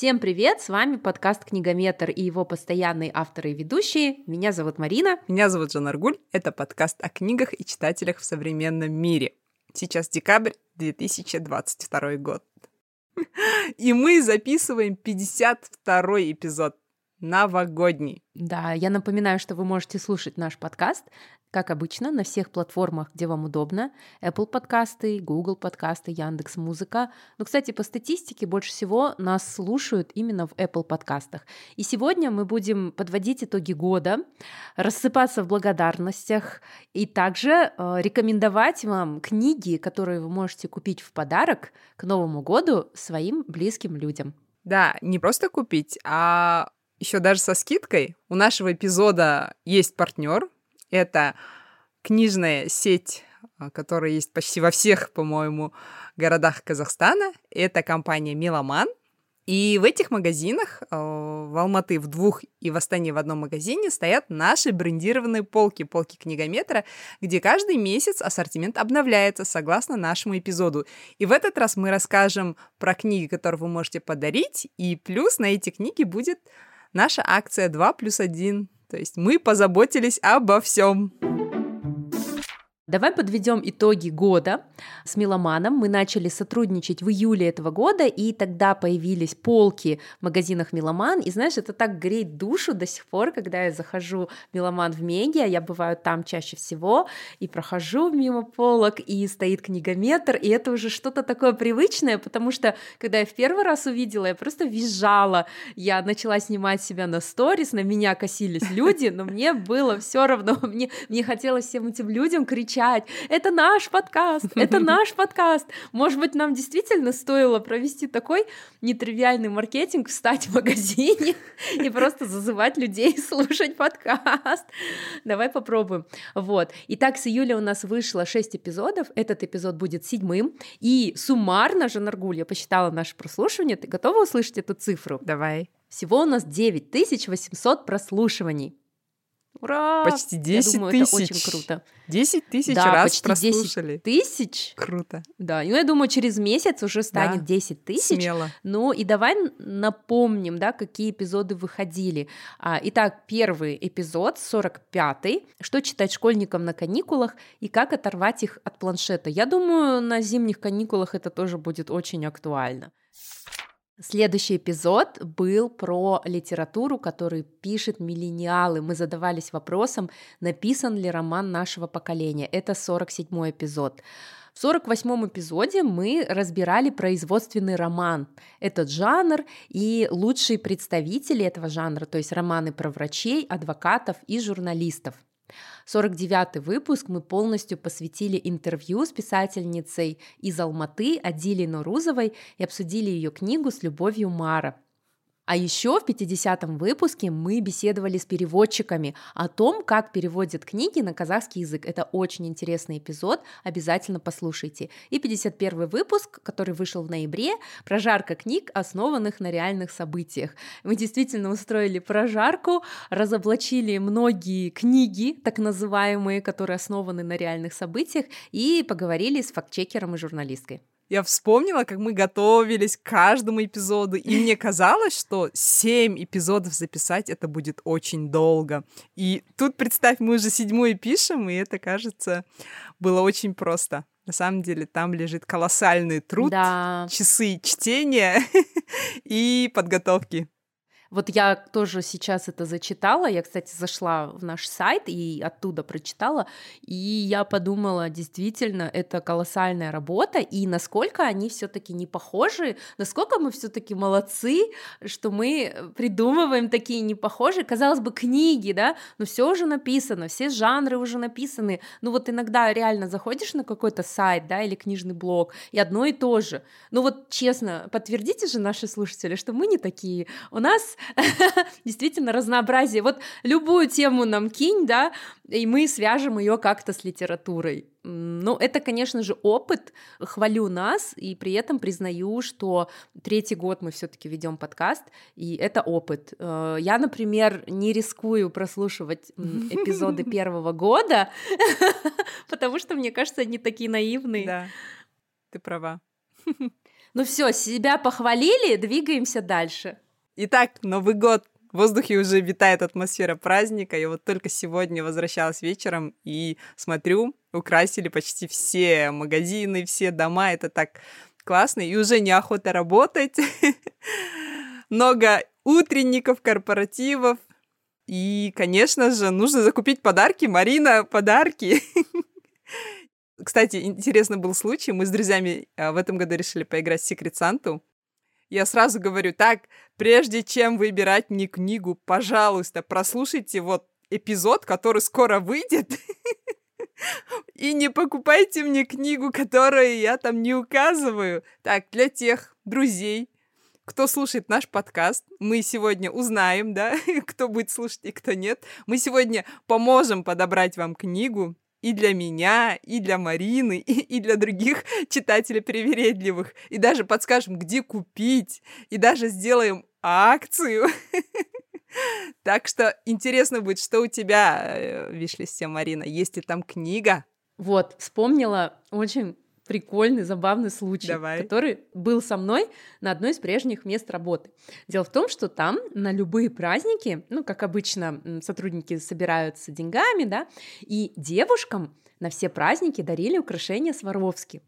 Всем привет! С вами подкаст «Книгометр» и его постоянные авторы и ведущие. Меня зовут Марина. Меня зовут Жанна Аргуль. Это подкаст о книгах и читателях в современном мире. Сейчас декабрь 2022 год. И мы записываем 52 эпизод новогодний. Да, я напоминаю, что вы можете слушать наш подкаст как обычно, на всех платформах, где вам удобно. Apple подкасты, Google подкасты, Яндекс Музыка. Но, кстати, по статистике больше всего нас слушают именно в Apple подкастах. И сегодня мы будем подводить итоги года, рассыпаться в благодарностях и также э, рекомендовать вам книги, которые вы можете купить в подарок к Новому году своим близким людям. Да, не просто купить, а еще даже со скидкой. У нашего эпизода есть партнер, это книжная сеть, а, которая есть почти во всех, по-моему, городах Казахстана. Это компания «Меломан». И в этих магазинах, а, в Алматы в двух и в Астане в одном магазине стоят наши брендированные полки, полки книгометра, где каждый месяц ассортимент обновляется согласно нашему эпизоду. И в этот раз мы расскажем про книги, которые вы можете подарить, и плюс на эти книги будет наша акция 2 плюс 1 то есть мы позаботились обо всем. Давай подведем итоги года с Меломаном. Мы начали сотрудничать в июле этого года, и тогда появились полки в магазинах Меломан. И знаешь, это так греет душу до сих пор, когда я захожу в Меломан в Меге, я бываю там чаще всего, и прохожу мимо полок, и стоит книгометр, и это уже что-то такое привычное, потому что, когда я в первый раз увидела, я просто визжала. Я начала снимать себя на сторис, на меня косились люди, но мне было все равно, мне, мне хотелось всем этим людям кричать кричать, это наш подкаст, это наш подкаст. Может быть, нам действительно стоило провести такой нетривиальный маркетинг, встать в магазине и просто зазывать людей слушать подкаст. Давай попробуем. Вот. Итак, с июля у нас вышло 6 эпизодов, этот эпизод будет седьмым, и суммарно, Жанаргуль, я посчитала наше прослушивание, ты готова услышать эту цифру? Давай. Всего у нас 9800 прослушиваний. Ура! Почти 10 Я думаю, тысяч. Это очень круто. 10 тысяч да, раз почти прослушали. 10 тысяч. Круто. Да, ну я думаю, через месяц уже станет да, 10 тысяч. Смело. Ну и давай напомним, да, какие эпизоды выходили. А, итак, первый эпизод, 45-й, что читать школьникам на каникулах и как оторвать их от планшета. Я думаю, на зимних каникулах это тоже будет очень актуально. Следующий эпизод был про литературу, которую пишет миллениалы. Мы задавались вопросом, написан ли роман нашего поколения. Это 47-й эпизод. В 48-м эпизоде мы разбирали производственный роман. Этот жанр и лучшие представители этого жанра, то есть романы про врачей, адвокатов и журналистов. 49-й выпуск мы полностью посвятили интервью с писательницей из Алматы Адилей Норузовой и обсудили ее книгу «С любовью Мара». А еще в 50-м выпуске мы беседовали с переводчиками о том, как переводят книги на казахский язык. Это очень интересный эпизод, обязательно послушайте. И 51 выпуск, который вышел в ноябре, прожарка книг, основанных на реальных событиях. Мы действительно устроили прожарку, разоблачили многие книги, так называемые, которые основаны на реальных событиях, и поговорили с фактчекером и журналисткой я вспомнила, как мы готовились к каждому эпизоду, и мне казалось, что семь эпизодов записать это будет очень долго. И тут, представь, мы уже седьмой пишем, и это, кажется, было очень просто. На самом деле там лежит колоссальный труд, да. часы чтения и подготовки. Вот я тоже сейчас это зачитала. Я, кстати, зашла в наш сайт и оттуда прочитала. И я подумала, действительно, это колоссальная работа. И насколько они все-таки не похожи, насколько мы все-таки молодцы, что мы придумываем такие непохожие, казалось бы, книги, да, но все уже написано, все жанры уже написаны. Ну вот иногда реально заходишь на какой-то сайт, да, или книжный блог, и одно и то же. Ну вот честно, подтвердите же наши слушатели, что мы не такие. У нас действительно разнообразие. Вот любую тему нам кинь, да, и мы свяжем ее как-то с литературой. Ну, это, конечно же, опыт. Хвалю нас и при этом признаю, что третий год мы все-таки ведем подкаст, и это опыт. Э, я, например, не рискую прослушивать эпизоды первого года, потому что, мне кажется, они такие наивные. Да, ты права. Ну все, себя похвалили, двигаемся дальше. Итак, Новый год. В воздухе уже витает атмосфера праздника. Я вот только сегодня возвращалась вечером и смотрю, украсили почти все магазины, все дома. Это так классно. И уже неохота работать. Много утренников, корпоративов. И, конечно же, нужно закупить подарки. Марина, подарки. Кстати, интересный был случай. Мы с друзьями а, в этом году решили поиграть в Secret Santa. Я сразу говорю, так, прежде чем выбирать мне книгу, пожалуйста, прослушайте вот эпизод, который скоро выйдет. И не покупайте мне книгу, которую я там не указываю. Так, для тех друзей, кто слушает наш подкаст, мы сегодня узнаем, да, кто будет слушать и кто нет. Мы сегодня поможем подобрать вам книгу, и для меня, и для Марины, и, и для других читателей привередливых. И даже подскажем, где купить, и даже сделаем акцию. Так что интересно будет, что у тебя э, в виш-листе, Марина. Есть ли там книга? Вот, вспомнила очень прикольный, забавный случай, Давай. который был со мной на одной из прежних мест работы. Дело в том, что там на любые праздники, ну, как обычно, сотрудники собираются деньгами, да, и девушкам на все праздники дарили украшения Сваровски.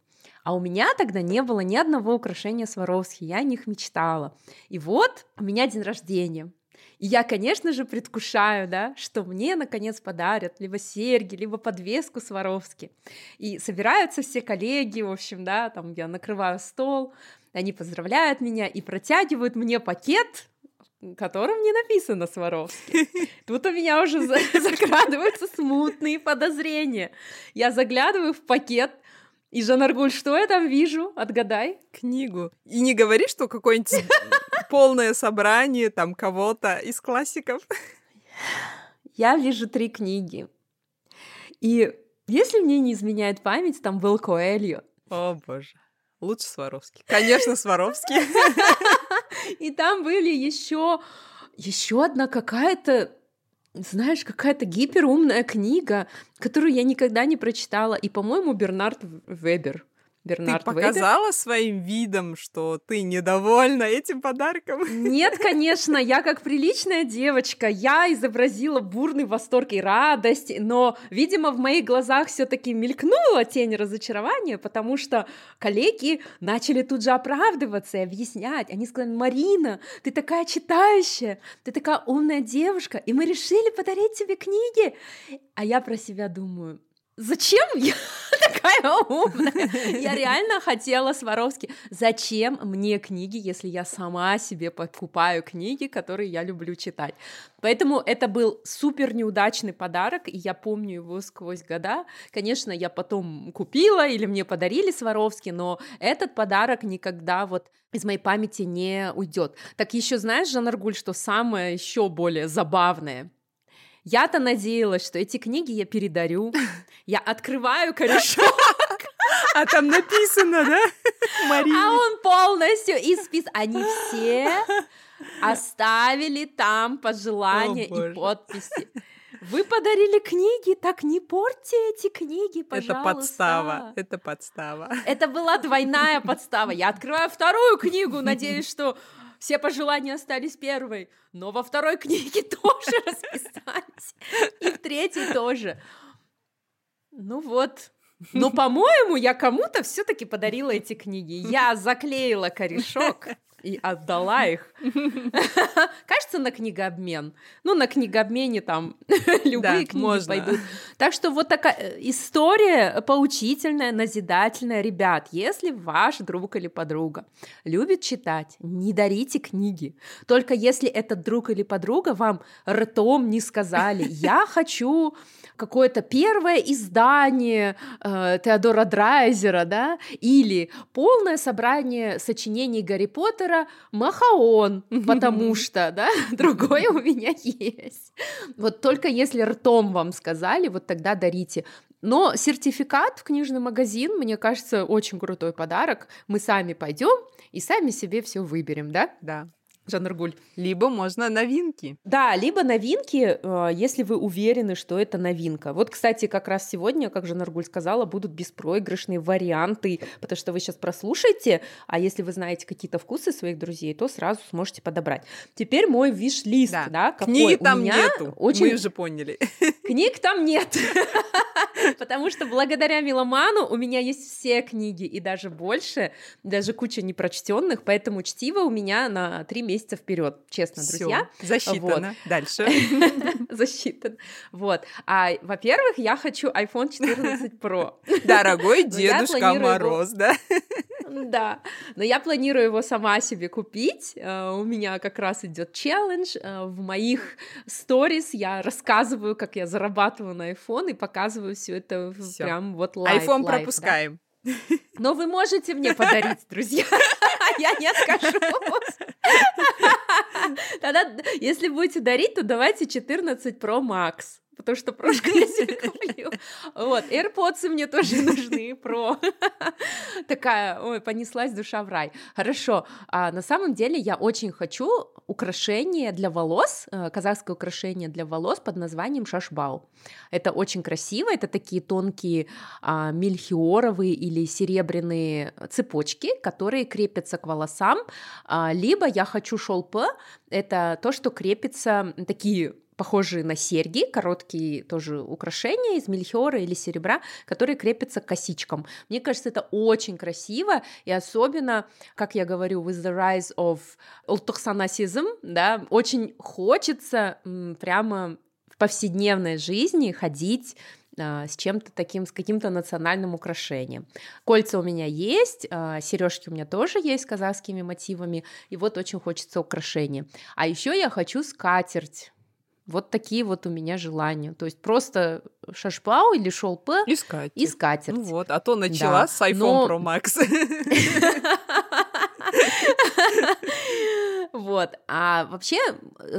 А у меня тогда не было ни одного украшения Сваровски, я о них мечтала. И вот у меня день рождения. И я, конечно же, предвкушаю, да, что мне наконец подарят либо серьги, либо подвеску Сваровски. И собираются все коллеги, в общем, да, там я накрываю стол, они поздравляют меня и протягивают мне пакет, которым не написано Сваровски. Тут у меня уже закрадываются смутные подозрения. Я заглядываю в пакет, и Жанаргуль, что я там вижу? Отгадай. Книгу. И не говори, что какой-нибудь полное собрание там кого-то из классиков. Я вижу три книги. И если мне не изменяет память, там был Коэльо. О, боже. Лучше Сваровский. Конечно, Сваровский. И там были еще еще одна какая-то знаешь, какая-то гиперумная книга, которую я никогда не прочитала. И, по-моему, Бернард Вебер. Бернард Ты показала Вейдер. своим видом, что ты недовольна этим подарком? Нет, конечно, я как приличная девочка, я изобразила бурный восторг и радость, но, видимо, в моих глазах все таки мелькнула тень разочарования, потому что коллеги начали тут же оправдываться и объяснять. Они сказали, Марина, ты такая читающая, ты такая умная девушка, и мы решили подарить тебе книги. А я про себя думаю, Зачем я такая умная? Я реально хотела Сваровски. Зачем мне книги, если я сама себе покупаю книги, которые я люблю читать? Поэтому это был супер неудачный подарок, и я помню его сквозь года. Конечно, я потом купила или мне подарили Сваровски, но этот подарок никогда вот из моей памяти не уйдет. Так еще знаешь, Жанаргуль, что самое еще более забавное? Я-то надеялась, что эти книги я передарю. Я открываю корешок. А там написано, да? Марина. А он полностью испис. Они все оставили там пожелания О, и подписи. Вы подарили книги, так не портите эти книги, пожалуйста. Это подстава, это подстава. Это была двойная подстава. Я открываю вторую книгу, надеюсь, что все пожелания остались первой, но во второй книге тоже расписались, и в третьей тоже. Ну вот, но, по-моему, я кому-то все-таки подарила эти книги. Я заклеила корешок и отдала их. Кажется, на книгообмен. Ну, на книгообмене там любые книги пойдут. Так что вот такая э, история поучительная, назидательная. Ребят, если ваш друг или подруга любит читать, не дарите книги. Только если этот друг или подруга вам ртом не сказали, я хочу какое-то первое издание э, Теодора Драйзера, да, или полное собрание сочинений Гарри Поттера Махаон, потому что, да, другое у меня есть. Вот только если ртом вам сказали, вот тогда дарите. Но сертификат в книжный магазин, мне кажется, очень крутой подарок. Мы сами пойдем и сами себе все выберем, да? Да. Жанргуль. Либо можно новинки. Да, либо новинки, э, если вы уверены, что это новинка. Вот, кстати, как раз сегодня, как Жанргуль сказала, будут беспроигрышные варианты, потому что вы сейчас прослушаете, а если вы знаете какие-то вкусы своих друзей, то сразу сможете подобрать. Теперь мой виш-лист, да, да какой? Книги там У меня нету, очень... мы уже поняли. Книг там нет, потому что благодаря Миломану у меня есть все книги и даже больше, даже куча непрочтенных, поэтому чтиво у меня на три месяца месяца вперед, честно, Всё, друзья. Засчитано. Вот. Дальше. Засчитано. Вот. А, во-первых, я хочу iPhone 14 Pro. Дорогой Дедушка Мороз, да? Да, но я планирую его сама себе купить. Э, у меня как раз идет челлендж. Э, в моих сторис я рассказываю, как я зарабатываю на iPhone и показываю все это всё. прям вот live. iPhone пропускаем. Да? Но вы можете мне подарить, друзья. Я не откажусь. Тогда, если будете дарить, то давайте 14 Pro Max потому что прошку я себе куплю. Вот, AirPods мне тоже нужны, про. Такая, ой, понеслась душа в рай. Хорошо, а на самом деле я очень хочу украшение для волос, э, казахское украшение для волос под названием шашбау. Это очень красиво, это такие тонкие а, мельхиоровые или серебряные цепочки, которые крепятся к волосам, а, либо я хочу шолпы, это то, что крепится, такие похожие на серьги, короткие тоже украшения из мельхиора или серебра, которые крепятся к косичкам. Мне кажется, это очень красиво, и особенно, как я говорю, with the rise of ultuxanasism, да, очень хочется прямо в повседневной жизни ходить а, с чем-то таким, с каким-то национальным украшением. Кольца у меня есть, а, сережки у меня тоже есть с казахскими мотивами, и вот очень хочется украшения. А еще я хочу скатерть вот такие вот у меня желания. То есть просто шашпау или шолпы и скатерть. И скатерть. Ну вот, а то начала да. с iPhone Но... Pro Max. Вот. А вообще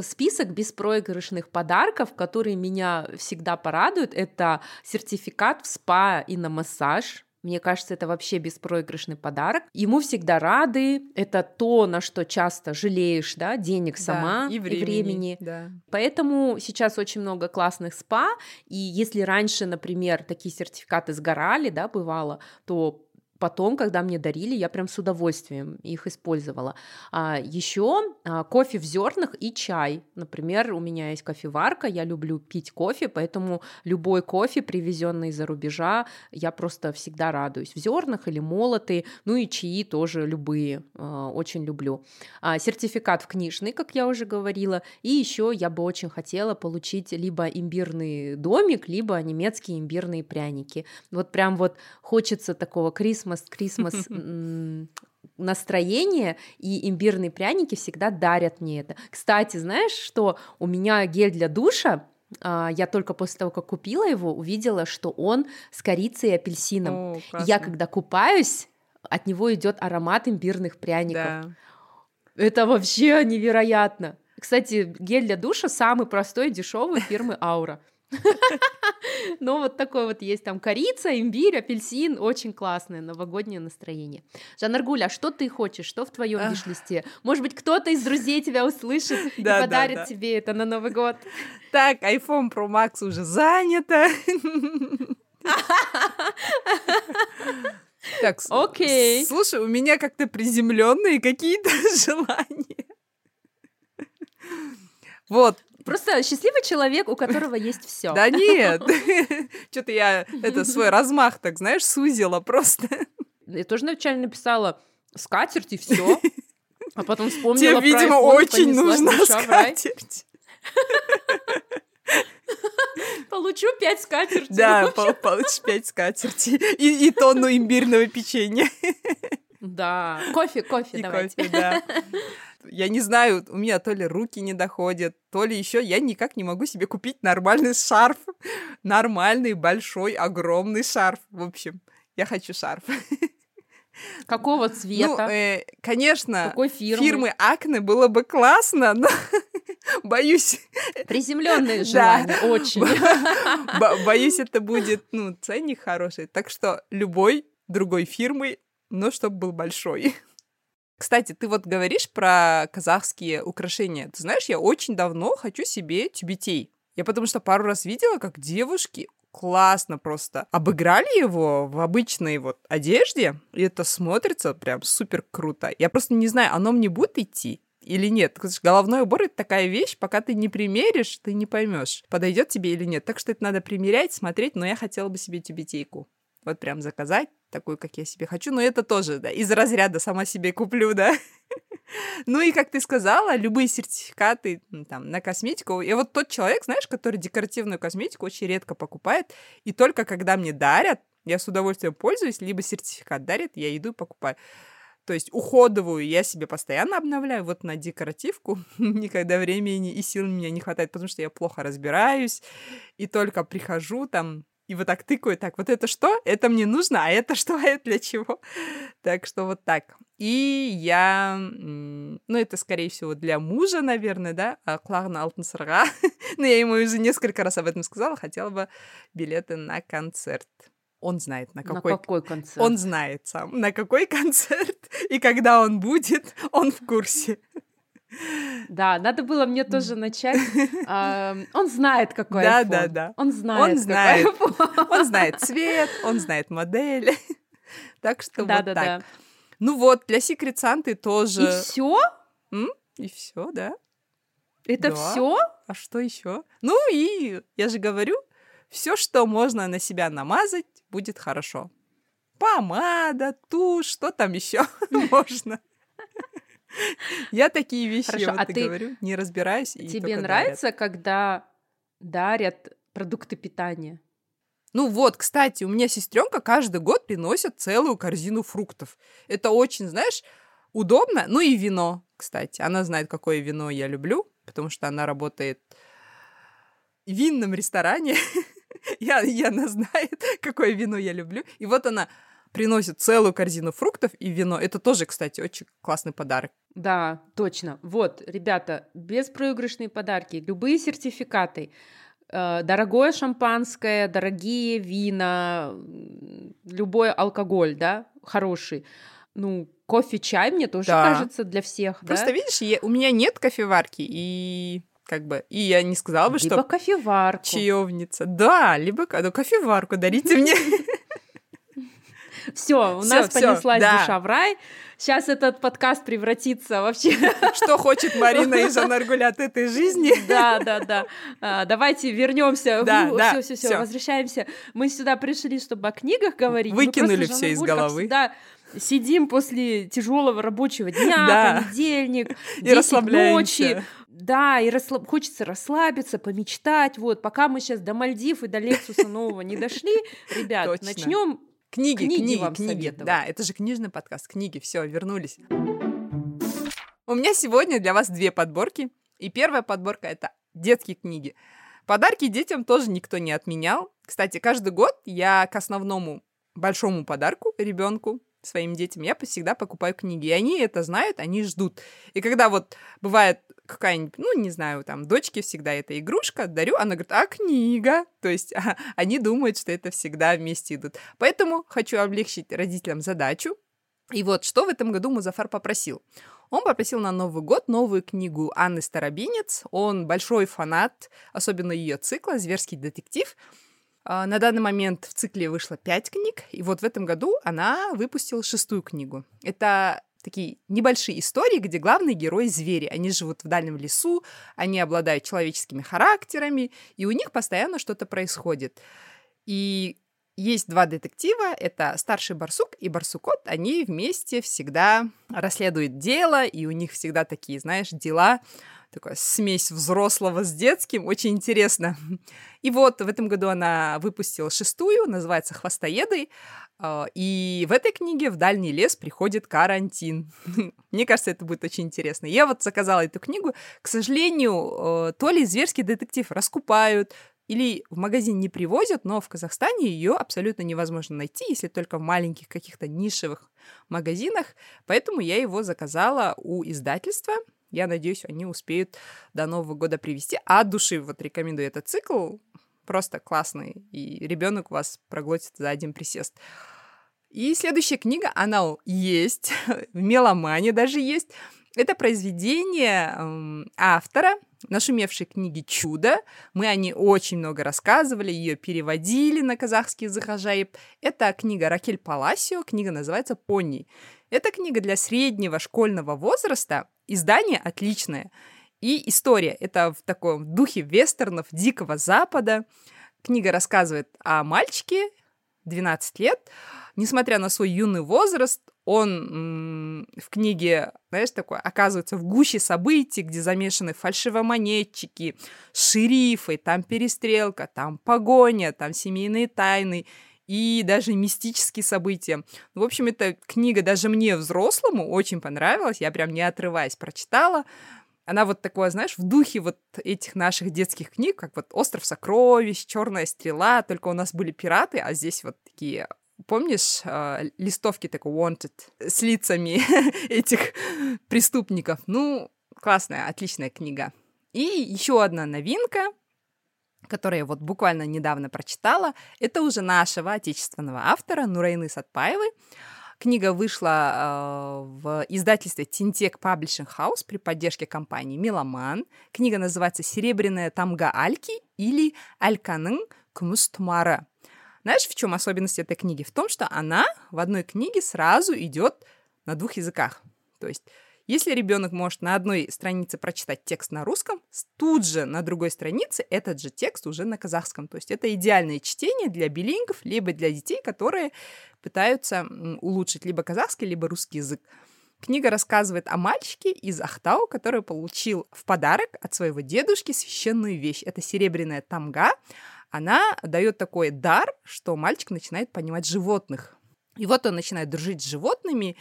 список беспроигрышных подарков, которые меня всегда порадуют, это сертификат в спа и на массаж мне кажется, это вообще беспроигрышный подарок. Ему всегда рады. Это то, на что часто жалеешь, да, денег сама да, и времени. И времени. Да. Поэтому сейчас очень много классных спа. И если раньше, например, такие сертификаты сгорали, да, бывало, то потом, когда мне дарили, я прям с удовольствием их использовала. А, еще а, кофе в зернах и чай. Например, у меня есть кофеварка, я люблю пить кофе, поэтому любой кофе, привезенный из-за рубежа, я просто всегда радуюсь. В зернах или молотые, ну и чаи тоже любые, а, очень люблю. А, сертификат в книжный, как я уже говорила, и еще я бы очень хотела получить либо имбирный домик, либо немецкие имбирные пряники. Вот прям вот хочется такого крисма Christmas, Christmas настроение, и имбирные пряники всегда дарят мне это. Кстати, знаешь, что у меня гель для душа, а, я только после того, как купила его, увидела, что он с корицей и апельсином. О, я когда купаюсь, от него идет аромат имбирных пряников. Да. Это вообще невероятно. Кстати, гель для душа самый простой и дешевый фирмы Аура. Ну, вот такой вот есть там корица, имбирь, апельсин, очень классное новогоднее настроение. Жанна а что ты хочешь, что в твоем виш-листе? Может быть, кто-то из друзей тебя услышит и подарит тебе это на Новый год? Так, iPhone Pro Max уже занято. Так, окей. Слушай, у меня как-то приземленные какие-то желания. Вот, Просто счастливый человек, у которого есть все. Да нет, что-то я это свой размах, так знаешь, сузила просто. Я тоже вначале написала скатерть и все, а потом вспомнила Тебе, видимо, очень нужна скатерть. Получу пять скатертей. Да, получишь пять скатертей. И, и тонну имбирного печенья. Да, кофе, кофе и давайте. Кофе, да я не знаю, у меня то ли руки не доходят, то ли еще я никак не могу себе купить нормальный шарф. Нормальный, большой, огромный шарф. В общем, я хочу шарф. Какого цвета? Ну, э, конечно, Какой фирмы? фирмы Акне было бы классно, но боюсь... Приземленные желания, да. очень. Боюсь, это будет, ну, ценник хороший. Так что любой другой фирмы, но чтобы был большой. Кстати, ты вот говоришь про казахские украшения. Ты знаешь, я очень давно хочу себе тюбетей. Я потому что пару раз видела, как девушки классно просто обыграли его в обычной вот одежде, и это смотрится прям супер круто. Я просто не знаю, оно мне будет идти или нет. Головной убор это такая вещь, пока ты не примеришь, ты не поймешь, подойдет тебе или нет. Так что это надо примерять, смотреть, но я хотела бы себе тюбетейку. Вот прям заказать такую, как я себе хочу. Но это тоже, да, из разряда сама себе куплю, да. Ну и, как ты сказала, любые сертификаты там, на косметику. И вот тот человек, знаешь, который декоративную косметику очень редко покупает, и только когда мне дарят, я с удовольствием пользуюсь, либо сертификат дарят, я иду и покупаю. То есть уходовую я себе постоянно обновляю. Вот на декоративку никогда времени и сил мне не хватает, потому что я плохо разбираюсь. И только прихожу там и вот так тыкаю, так, вот это что? Это мне нужно, а это что? А это для чего? Так что вот так. И я, ну, это, скорее всего, для мужа, наверное, да, Кларна Алтенсарга. Но я ему уже несколько раз об этом сказала, хотела бы билеты на концерт. Он знает, на какой... На какой концерт? Он знает сам, на какой концерт. И когда он будет, он в курсе. Да, надо было мне тоже начать. Он знает, какой Да, да, да. Он знает, он знает. Он знает цвет, он знает модель. Так что вот так. Ну вот, для Secret Santa тоже. И все? И все, да. Это все? А что еще? Ну и я же говорю, все, что можно на себя намазать, будет хорошо. Помада, тушь, что там еще можно. Я такие вещи, Хорошо, я вот а ты говорю, не разбираюсь. И тебе нравится, дарят. когда дарят продукты питания? Ну вот, кстати, у меня сестренка каждый год приносит целую корзину фруктов. Это очень, знаешь, удобно. Ну и вино, кстати. Она знает, какое вино я люблю, потому что она работает в винном ресторане. я, и она знает, какое вино я люблю. И вот она приносит целую корзину фруктов и вино. Это тоже, кстати, очень классный подарок. Да, точно. Вот, ребята, беспроигрышные подарки, любые сертификаты, э, дорогое шампанское, дорогие вина, любой алкоголь, да, хороший. Ну, кофе, чай, мне тоже да. кажется, для всех. Просто да? видишь, я, у меня нет кофеварки, и как бы, и я не сказала бы, либо что... кофеварку. Чаевница. Да, либо ну, кофеварку дарите мне. Все, у нас понеслась душа в рай. Сейчас этот подкаст превратится вообще... Что хочет Марина и Жанна Аргуля от этой жизни. Да, да, да. А, давайте вернемся. Да, да. Все, все, все, возвращаемся. Мы сюда пришли, чтобы о книгах говорить. Выкинули все из головы. Да, сидим после тяжелого рабочего дня, да. понедельник, и расслабляемся. ночи. Да, и расслаб... хочется расслабиться, помечтать. Вот, пока мы сейчас до Мальдив и до Лексуса нового не дошли, ребят, начнем Книги, книги, книги, вам книги. Да, это же книжный подкаст. Книги, все, вернулись. У меня сегодня для вас две подборки. И первая подборка это детские книги. Подарки детям тоже никто не отменял. Кстати, каждый год я к основному большому подарку ребенку своим детям я всегда покупаю книги. И они это знают, они ждут. И когда вот бывает какая-нибудь, ну, не знаю, там, дочке всегда эта игрушка, дарю, она говорит, а книга? То есть а, они думают, что это всегда вместе идут. Поэтому хочу облегчить родителям задачу. И вот что в этом году Музафар попросил. Он попросил на Новый год новую книгу Анны Старобинец. Он большой фанат, особенно ее цикла «Зверский детектив». А, на данный момент в цикле вышло пять книг, и вот в этом году она выпустила шестую книгу. Это такие небольшие истории, где главные герои звери. Они живут в дальнем лесу, они обладают человеческими характерами, и у них постоянно что-то происходит. И есть два детектива, это старший барсук и барсукот, они вместе всегда расследуют дело, и у них всегда такие, знаешь, дела, такая смесь взрослого с детским, очень интересно. И вот в этом году она выпустила шестую, называется «Хвостоеды», а, и в этой книге в дальний лес приходит карантин. Мне кажется, это будет очень интересно. Я вот заказала эту книгу. К сожалению, э, то ли зверский детектив раскупают, или в магазин не привозят, но в Казахстане ее абсолютно невозможно найти, если только в маленьких каких-то нишевых магазинах. Поэтому я его заказала у издательства. Я надеюсь, они успеют до Нового года привезти. А от души вот рекомендую этот цикл. Просто классный. И ребенок вас проглотит за один присест. И следующая книга, она есть, в меломане даже есть. Это произведение э, автора нашумевшей книги «Чудо». Мы о ней очень много рассказывали, ее переводили на казахский язык ажаиб. Это книга Ракель Паласио, книга называется «Пони». Это книга для среднего школьного возраста, издание отличное. И история — это в таком духе вестернов Дикого Запада. Книга рассказывает о мальчике, 12 лет, несмотря на свой юный возраст, он в книге, знаешь, такой, оказывается в гуще событий, где замешаны фальшивомонетчики, шерифы, там перестрелка, там погоня, там семейные тайны и даже мистические события. В общем, эта книга даже мне, взрослому, очень понравилась. Я прям не отрываясь прочитала. Она вот такое, знаешь, в духе вот этих наших детских книг, как вот «Остров сокровищ», «Черная стрела», только у нас были пираты, а здесь вот такие Помнишь э, листовки такой wanted с лицами этих преступников? Ну, классная, отличная книга. И еще одна новинка, которую я вот буквально недавно прочитала, это уже нашего отечественного автора Нурайны Сатпаевой. Книга вышла э, в издательстве Тинтек Publishing House при поддержке компании Меломан. Книга называется «Серебряная тамга Альки» или «Альканың кумустмара». Знаешь, в чем особенность этой книги? В том, что она в одной книге сразу идет на двух языках. То есть если ребенок может на одной странице прочитать текст на русском, тут же на другой странице этот же текст уже на казахском. То есть это идеальное чтение для билингов, либо для детей, которые пытаются улучшить либо казахский, либо русский язык. Книга рассказывает о мальчике из Ахтау, который получил в подарок от своего дедушки священную вещь. Это серебряная тамга. Она дает такой дар, что мальчик начинает понимать животных. И вот он начинает дружить с животными,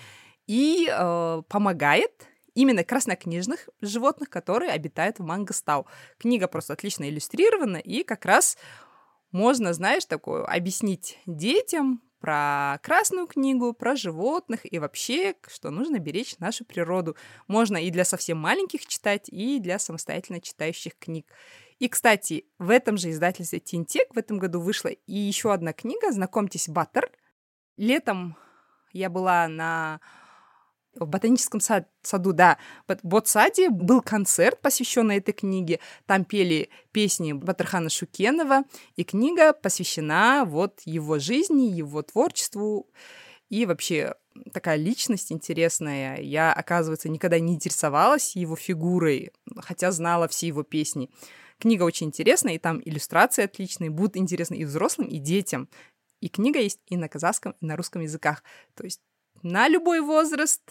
и э, помогает именно краснокнижных животных, которые обитают в Мангостау. Книга просто отлично иллюстрирована, и как раз можно, знаешь, такое объяснить детям про красную книгу, про животных и вообще, что нужно беречь нашу природу. Можно и для совсем маленьких читать, и для самостоятельно читающих книг. И, кстати, в этом же издательстве Тинтек в этом году вышла и еще одна книга «Знакомьтесь, Баттер». Летом я была на в ботаническом сад, саду, да, в Ботсаде был концерт, посвященный этой книге. Там пели песни Батархана Шукенова, и книга посвящена вот его жизни, его творчеству. И вообще такая личность интересная. Я, оказывается, никогда не интересовалась его фигурой, хотя знала все его песни. Книга очень интересная, и там иллюстрации отличные, будут интересны и взрослым, и детям. И книга есть и на казахском, и на русском языках. То есть на любой возраст,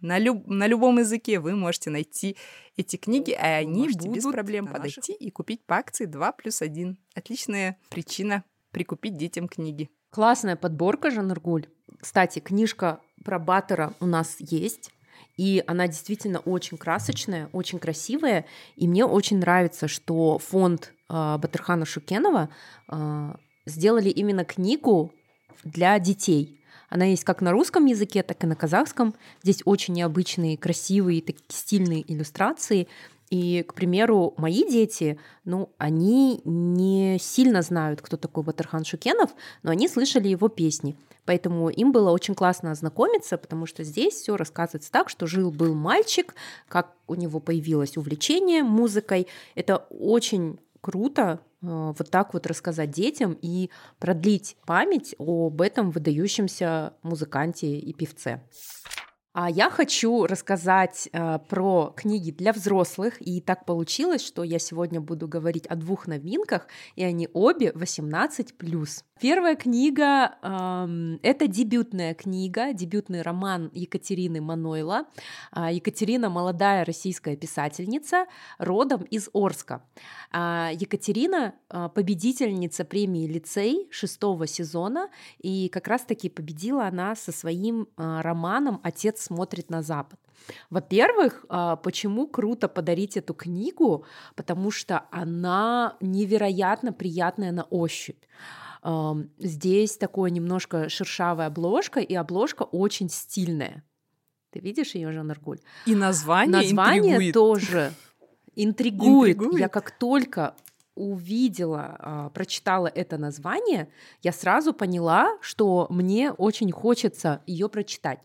на, люб, на любом языке вы можете найти эти книги, а они будут без проблем подойти наших... и купить по акции 2 плюс 1. Отличная причина прикупить детям книги. Классная подборка, Жанаргуль. Кстати, книжка про Баттера у нас есть. И она действительно очень красочная, очень красивая. И мне очень нравится, что фонд э, Батырхана Шукенова э, сделали именно книгу для детей. Она есть как на русском языке, так и на казахском. Здесь очень необычные, красивые, такие стильные иллюстрации. И, к примеру, мои дети, ну, они не сильно знают, кто такой Батархан Шукенов, но они слышали его песни. Поэтому им было очень классно ознакомиться, потому что здесь все рассказывается так, что жил-был мальчик, как у него появилось увлечение музыкой. Это очень круто э, вот так вот рассказать детям и продлить память об этом выдающемся музыканте и певце. А я хочу рассказать э, про книги для взрослых, и так получилось, что я сегодня буду говорить о двух новинках, и они обе 18 Первая книга э, это дебютная книга, дебютный роман Екатерины Манойла. Э, Екатерина молодая российская писательница, родом из Орска. Э, Екатерина э, победительница премии лицей шестого сезона, и как раз-таки победила она со своим романом Отец смотрит на Запад. Во-первых, а, почему круто подарить эту книгу? Потому что она невероятно приятная на ощупь. Здесь такое немножко шершавая обложка, и обложка очень стильная. Ты видишь ее, Жан Аргуль? И название Название интригует. тоже интригует. интригует. Я как только увидела, а, прочитала это название, я сразу поняла, что мне очень хочется ее прочитать.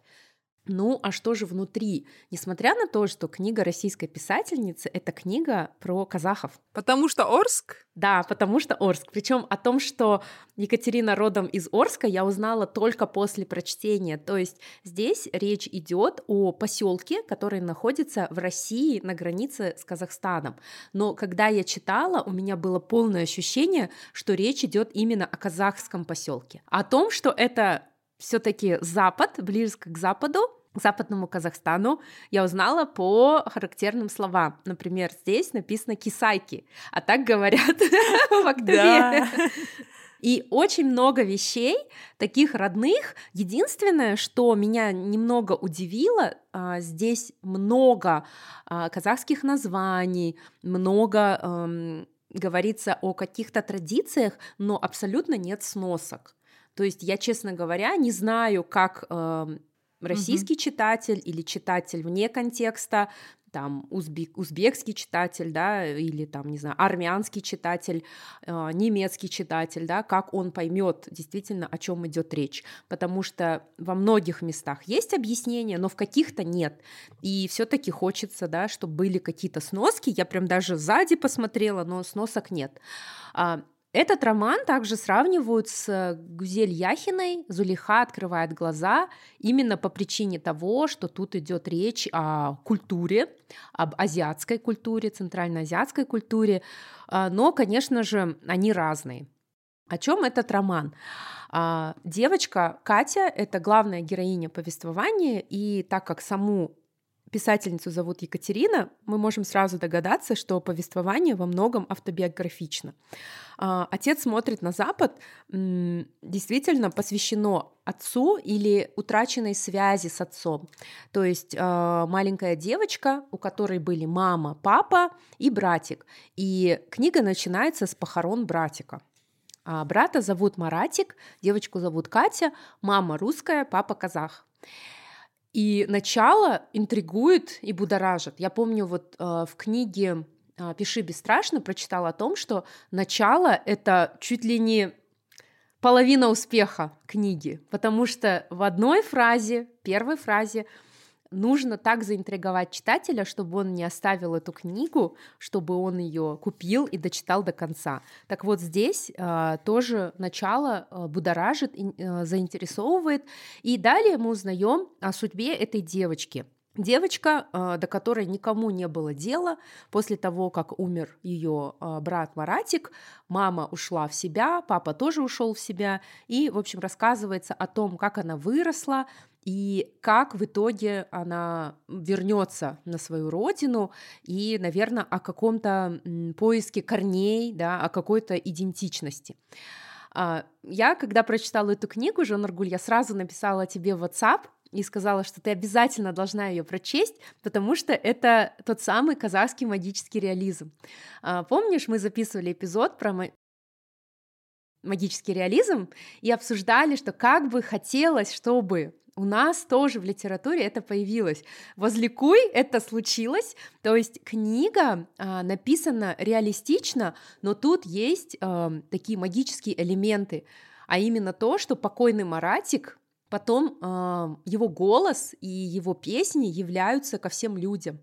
Ну, а что же внутри? Несмотря на то, что книга российской писательницы — это книга про казахов. Потому что Орск? Да, потому что Орск. Причем о том, что Екатерина родом из Орска, я узнала только после прочтения. То есть здесь речь идет о поселке, который находится в России на границе с Казахстаном. Но когда я читала, у меня было полное ощущение, что речь идет именно о казахском поселке. О том, что это все-таки Запад, близко к Западу, к западному Казахстану, я узнала по характерным словам. Например, здесь написано кисайки, а так говорят в Актубе. И очень много вещей, таких родных. Единственное, что меня немного удивило, а, здесь много а, казахских названий, много говорится о каких-то традициях, но абсолютно нет сносок. То есть я, честно говоря, не знаю, как э, российский угу. читатель или читатель вне контекста, там узбек, узбекский читатель, да, или там, не знаю, армянский читатель, э, немецкий читатель, да, как он поймет действительно, о чем идет речь, потому что во многих местах есть объяснения, но в каких-то нет, и все-таки хочется, да, чтобы были какие-то сноски, я прям даже сзади посмотрела, но сносок нет. А, этот роман также сравнивают с Гузель Яхиной. Зулиха открывает глаза именно по причине того, что тут идет речь о культуре, об азиатской культуре, центральноазиатской культуре. А, но, конечно же, они разные. О чем этот роман? А, девочка Катя — это главная героиня повествования, и так как саму писательницу зовут Екатерина, мы можем сразу догадаться, что повествование во многом автобиографично. А, отец смотрит на Запад действительно посвящено отцу или утраченной связи с отцом. То есть а, маленькая девочка, у которой были мама, папа и братик. И книга начинается с похорон братика. А брата зовут Маратик, девочку зовут Катя, мама русская, папа казах. И начало интригует и будоражит. Я помню вот э, в книге э, «Пиши бесстрашно» прочитала о том, что начало — это чуть ли не половина успеха книги, потому что в одной фразе, первой фразе нужно так заинтриговать читателя, чтобы он не оставил эту книгу, чтобы он ее купил и дочитал до конца. Так вот здесь э, тоже начало э, будоражит, э, заинтересовывает, и далее мы узнаем о судьбе этой девочки. Девочка, до которой никому не было дела, после того, как умер ее брат Маратик, мама ушла в себя, папа тоже ушел в себя, и, в общем, рассказывается о том, как она выросла, и как в итоге она вернется на свою родину и, наверное, о каком-то поиске корней, да, о какой-то идентичности. А, я, когда прочитала эту книгу, Жан Аргуль, я сразу написала тебе в WhatsApp и сказала, что ты обязательно должна ее прочесть, потому что это тот самый казахский магический реализм. А, помнишь, мы записывали эпизод про магический реализм и обсуждали, что как бы хотелось, чтобы у нас тоже в литературе это появилось. Возликуй, это случилось. То есть книга а, написана реалистично, но тут есть а, такие магические элементы, а именно то, что покойный Маратик потом а, его голос и его песни являются ко всем людям.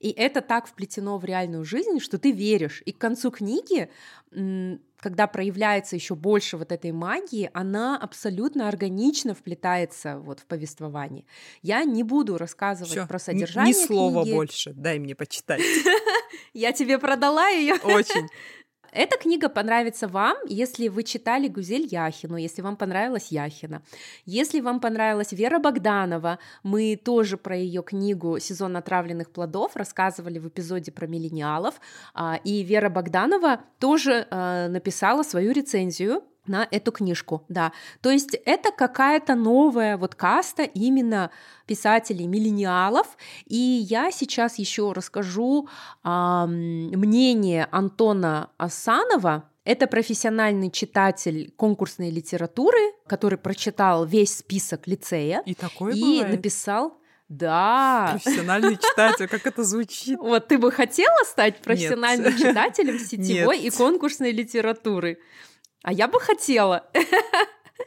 И это так вплетено в реальную жизнь, что ты веришь. И к концу книги, когда проявляется еще больше вот этой магии, она абсолютно органично вплетается вот в повествование. Я не буду рассказывать Всё, про содержание. Ни слова книги. больше, дай мне почитать. Я тебе продала ее. Очень. Эта книга понравится вам, если вы читали Гузель Яхину, если вам понравилась Яхина. Если вам понравилась Вера Богданова, мы тоже про ее книгу «Сезон отравленных плодов» рассказывали в эпизоде про миллениалов, а, и Вера Богданова тоже а, написала свою рецензию на эту книжку, да. То есть это какая-то новая вот каста именно писателей миллениалов, и я сейчас еще расскажу а, мнение Антона Асанова, это профессиональный читатель конкурсной литературы, который прочитал весь список лицея и, такое и бывает. написал Да. Профессиональный читатель, как это звучит. Вот ты бы хотела стать профессиональным Нет. читателем сетевой Нет. и конкурсной литературы? А я бы хотела.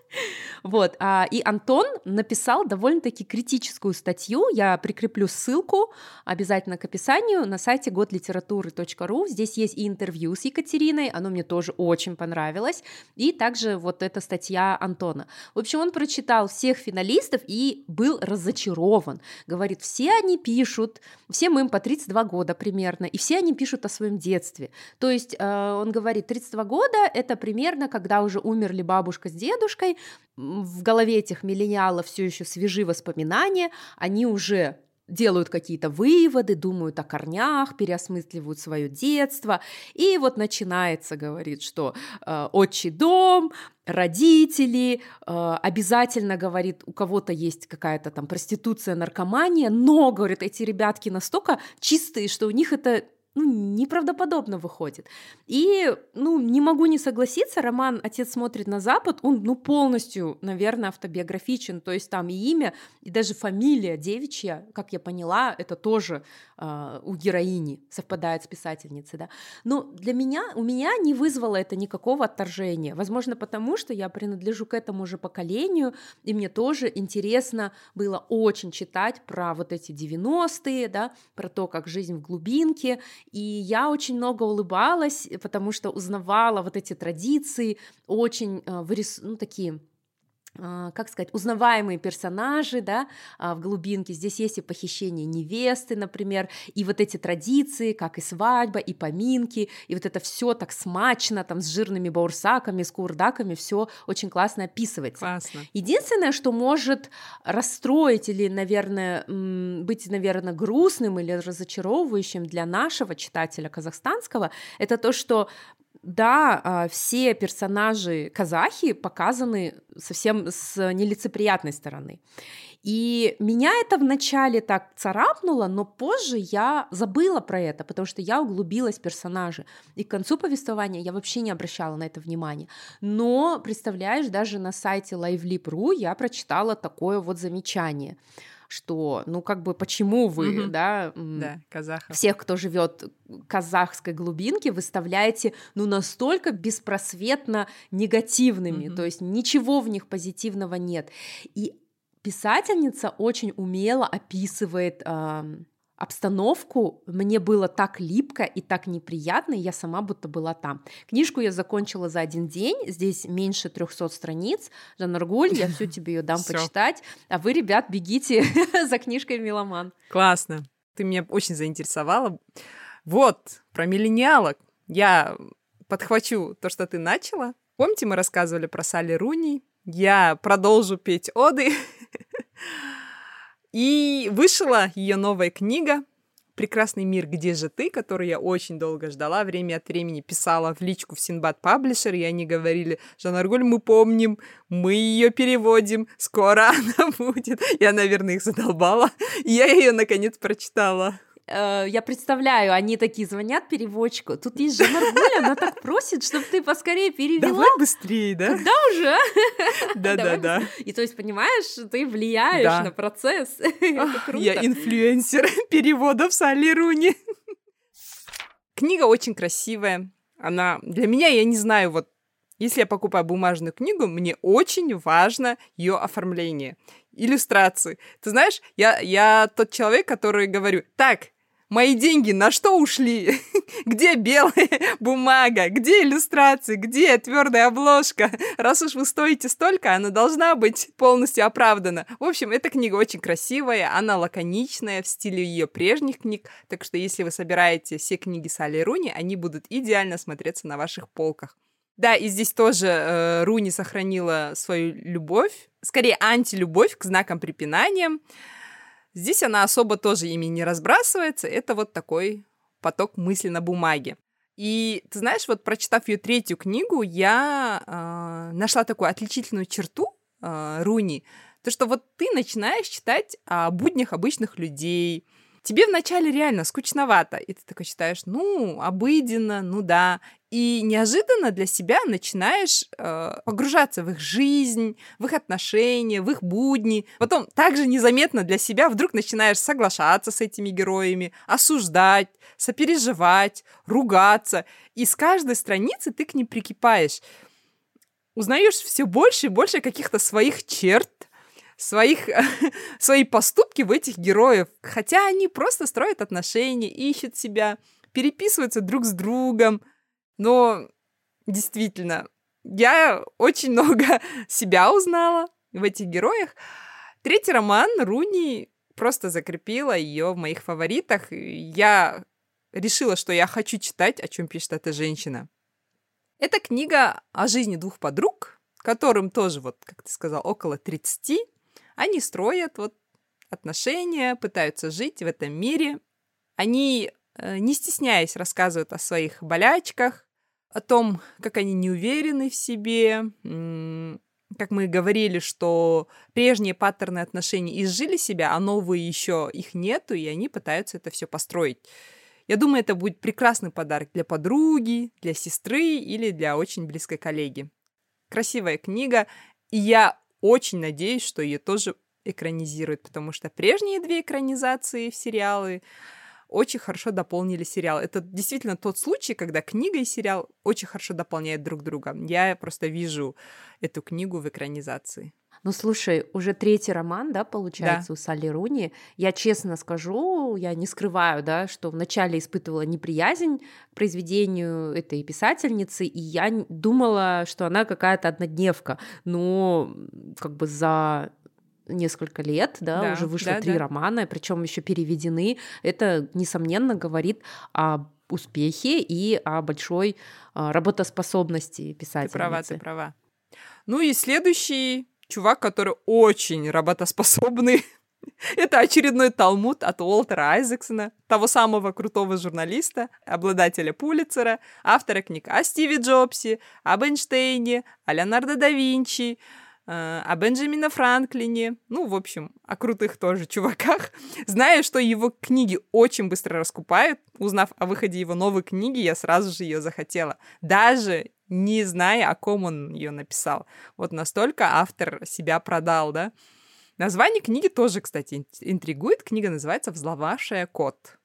Вот, а, и Антон написал довольно-таки критическую статью, я прикреплю ссылку обязательно к описанию на сайте годлитературы.ру, здесь есть и интервью с Екатериной, оно мне тоже очень понравилось, и также вот эта статья Антона. В общем, он прочитал всех финалистов и был разочарован, говорит, все они пишут, всем им по 32 года примерно, и все они пишут о своем детстве, то есть э, он говорит, 32 года это примерно, когда уже умерли бабушка с дедушкой, в голове этих миллениалов все еще свежи воспоминания, они уже делают какие-то выводы, думают о корнях, переосмысливают свое детство. И вот начинается, говорит, что э, отчий дом, родители, э, обязательно, говорит, у кого-то есть какая-то там проституция, наркомания, но, говорит, эти ребятки настолько чистые, что у них это ну, неправдоподобно выходит. И, ну, не могу не согласиться, роман «Отец смотрит на Запад», он, ну, полностью, наверное, автобиографичен, то есть там и имя, и даже фамилия девичья, как я поняла, это тоже э, у героини совпадает с писательницей, да. Но для меня, у меня не вызвало это никакого отторжения, возможно, потому что я принадлежу к этому же поколению, и мне тоже интересно было очень читать про вот эти 90-е, да, про то, как жизнь в глубинке, и я очень много улыбалась, потому что узнавала вот эти традиции, очень э, вырис... ну, такие как сказать, узнаваемые персонажи, да, а, в глубинке. Здесь есть и похищение невесты, например, и вот эти традиции, как и свадьба, и поминки, и вот это все так смачно, там, с жирными баурсаками, с курдаками, все очень классно описывается. Классно. Единственное, что может расстроить или, наверное, быть, наверное, грустным или разочаровывающим для нашего читателя казахстанского, это то, что да, а, все персонажи казахи показаны совсем с нелицеприятной стороны. И меня это вначале так царапнуло, но позже я забыла про это, потому что я углубилась в персонажи. И к концу повествования я вообще не обращала на это внимания. Но, представляешь, даже на сайте lively.ru я прочитала такое вот замечание что, ну, как бы, почему вы, угу. да, да казахов. всех, кто живет казахской глубинке, выставляете, ну, настолько беспросветно негативными, угу. то есть ничего в них позитивного нет. И писательница очень умело описывает э, обстановку мне было так липко и так неприятно, и я сама будто была там. Книжку я закончила за один день, здесь меньше 300 страниц. Жанна Аргуль, я всю тебе ее дам почитать, а вы, ребят, бегите за книжкой «Меломан». Классно, ты меня очень заинтересовала. Вот, про миллениалок. Я подхвачу то, что ты начала. Помните, мы рассказывали про Салли Руни? Я продолжу петь оды. И вышла ее новая книга «Прекрасный мир, где же ты?», которую я очень долго ждала, время от времени писала в личку в Синбад Паблишер, и они говорили, Жанаргуль, мы помним, мы ее переводим, скоро она будет. Я, наверное, их задолбала, и я ее, наконец, прочитала. Э, я представляю, они такие звонят переводчику, тут есть же Маргуля, она так просит, чтобы ты поскорее перевела. Давай быстрее, да? Когда уже? Да-да-да. И то есть, понимаешь, ты влияешь да. на процесс. Я инфлюенсер переводов с Али Руни. Книга очень красивая. Она для меня, я не знаю, вот если я покупаю бумажную книгу, мне очень важно ее оформление, иллюстрации. Ты знаешь, я, я тот человек, который говорю, так, Мои деньги на что ушли? где белая бумага? Где иллюстрации? Где твердая обложка? Раз уж вы стоите столько, она должна быть полностью оправдана. В общем, эта книга очень красивая, она лаконичная в стиле ее прежних книг, так что если вы собираете все книги Салли Руни, они будут идеально смотреться на ваших полках. Да, и здесь тоже э, Руни сохранила свою любовь, скорее антилюбовь к знакам препинания. Здесь она особо тоже ими не разбрасывается. Это вот такой поток мысли на бумаге. И ты знаешь, вот прочитав ее третью книгу, я э, нашла такую отличительную черту э, Руни, то что вот ты начинаешь читать о буднях обычных людей, тебе вначале реально скучновато, и ты такой считаешь, ну, обыденно, ну да, и неожиданно для себя начинаешь э, погружаться в их жизнь, в их отношения, в их будни. Потом также незаметно для себя вдруг начинаешь соглашаться с этими героями, осуждать, сопереживать, ругаться. И с каждой страницы ты к ним прикипаешь. Узнаешь все больше и больше каких-то своих черт, своих, свои поступки в этих героев. Хотя они просто строят отношения, ищут себя, переписываются друг с другом. Но действительно, я очень много себя узнала в этих героях. Третий роман Руни просто закрепила ее в моих фаворитах. Я решила, что я хочу читать, о чем пишет эта женщина. Это книга о жизни двух подруг, которым тоже, вот, как ты сказал, около 30. Они строят вот отношения, пытаются жить в этом мире. Они, э, не стесняясь, рассказывают о своих болячках, о том, как они не уверены в себе, как мы говорили, что прежние паттерны отношений изжили себя, а новые еще их нету, и они пытаются это все построить. Я думаю, это будет прекрасный подарок для подруги, для сестры или для очень близкой коллеги. Красивая книга, и я очень надеюсь, что ее тоже экранизируют, потому что прежние две экранизации в сериалы очень хорошо дополнили сериал. Это действительно тот случай, когда книга и сериал очень хорошо дополняют друг друга. Я просто вижу эту книгу в экранизации. Ну, слушай, уже третий роман, да, получается, да. у Салли Руни. Я честно скажу, я не скрываю, да, что вначале испытывала неприязнь к произведению этой писательницы, и я думала, что она какая-то однодневка. Но как бы за несколько лет, да, да уже вышло да, три да. романа, причем еще переведены. Это, несомненно, говорит о успехе и о большой а, работоспособности писательницы. Ты права, ты права. Ну и следующий чувак, который очень работоспособный. Это очередной талмуд от Уолтера Айзексона, того самого крутого журналиста, обладателя Пулицера, автора книг о Стиве Джобсе, об Эйнштейне, о Леонардо да Винчи, э, о Бенджамине Франклине, ну, в общем, о крутых тоже чуваках. Зная, что его книги очень быстро раскупают, узнав о выходе его новой книги, я сразу же ее захотела. Даже не зная, о ком он ее написал. Вот настолько автор себя продал, да. Название книги тоже, кстати, интригует. Книга называется «Взломавшая кот».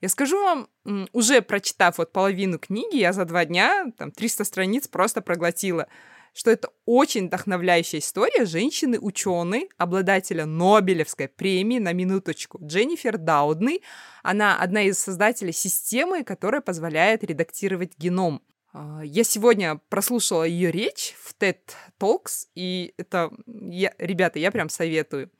Я скажу вам, уже прочитав вот половину книги, я за два дня, там, 300 страниц просто проглотила, что это очень вдохновляющая история женщины-ученой, обладателя Нобелевской премии, на минуточку, Дженнифер Даудны. Она одна из создателей системы, которая позволяет редактировать геном. А, я сегодня прослушала ее речь в TED Talks, и это, я, ребята, я прям советую.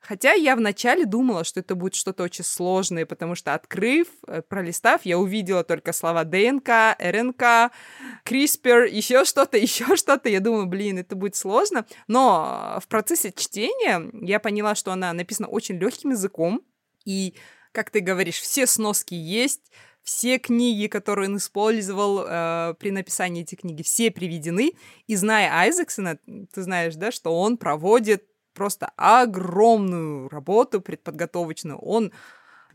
Хотя я вначале думала, что это будет что-то очень сложное, потому что, открыв, э, пролистав, я увидела только слова ДНК, РНК, CRISPR, еще что-то, еще что-то. Я думаю, блин, это будет сложно. Но в процессе чтения я поняла, что она написана очень легким языком, и, как ты говоришь, все сноски есть, все книги, которые он использовал э, при написании этих книги, все приведены. И зная Айзексона, ты знаешь, да, что он проводит просто огромную работу предподготовочную. Он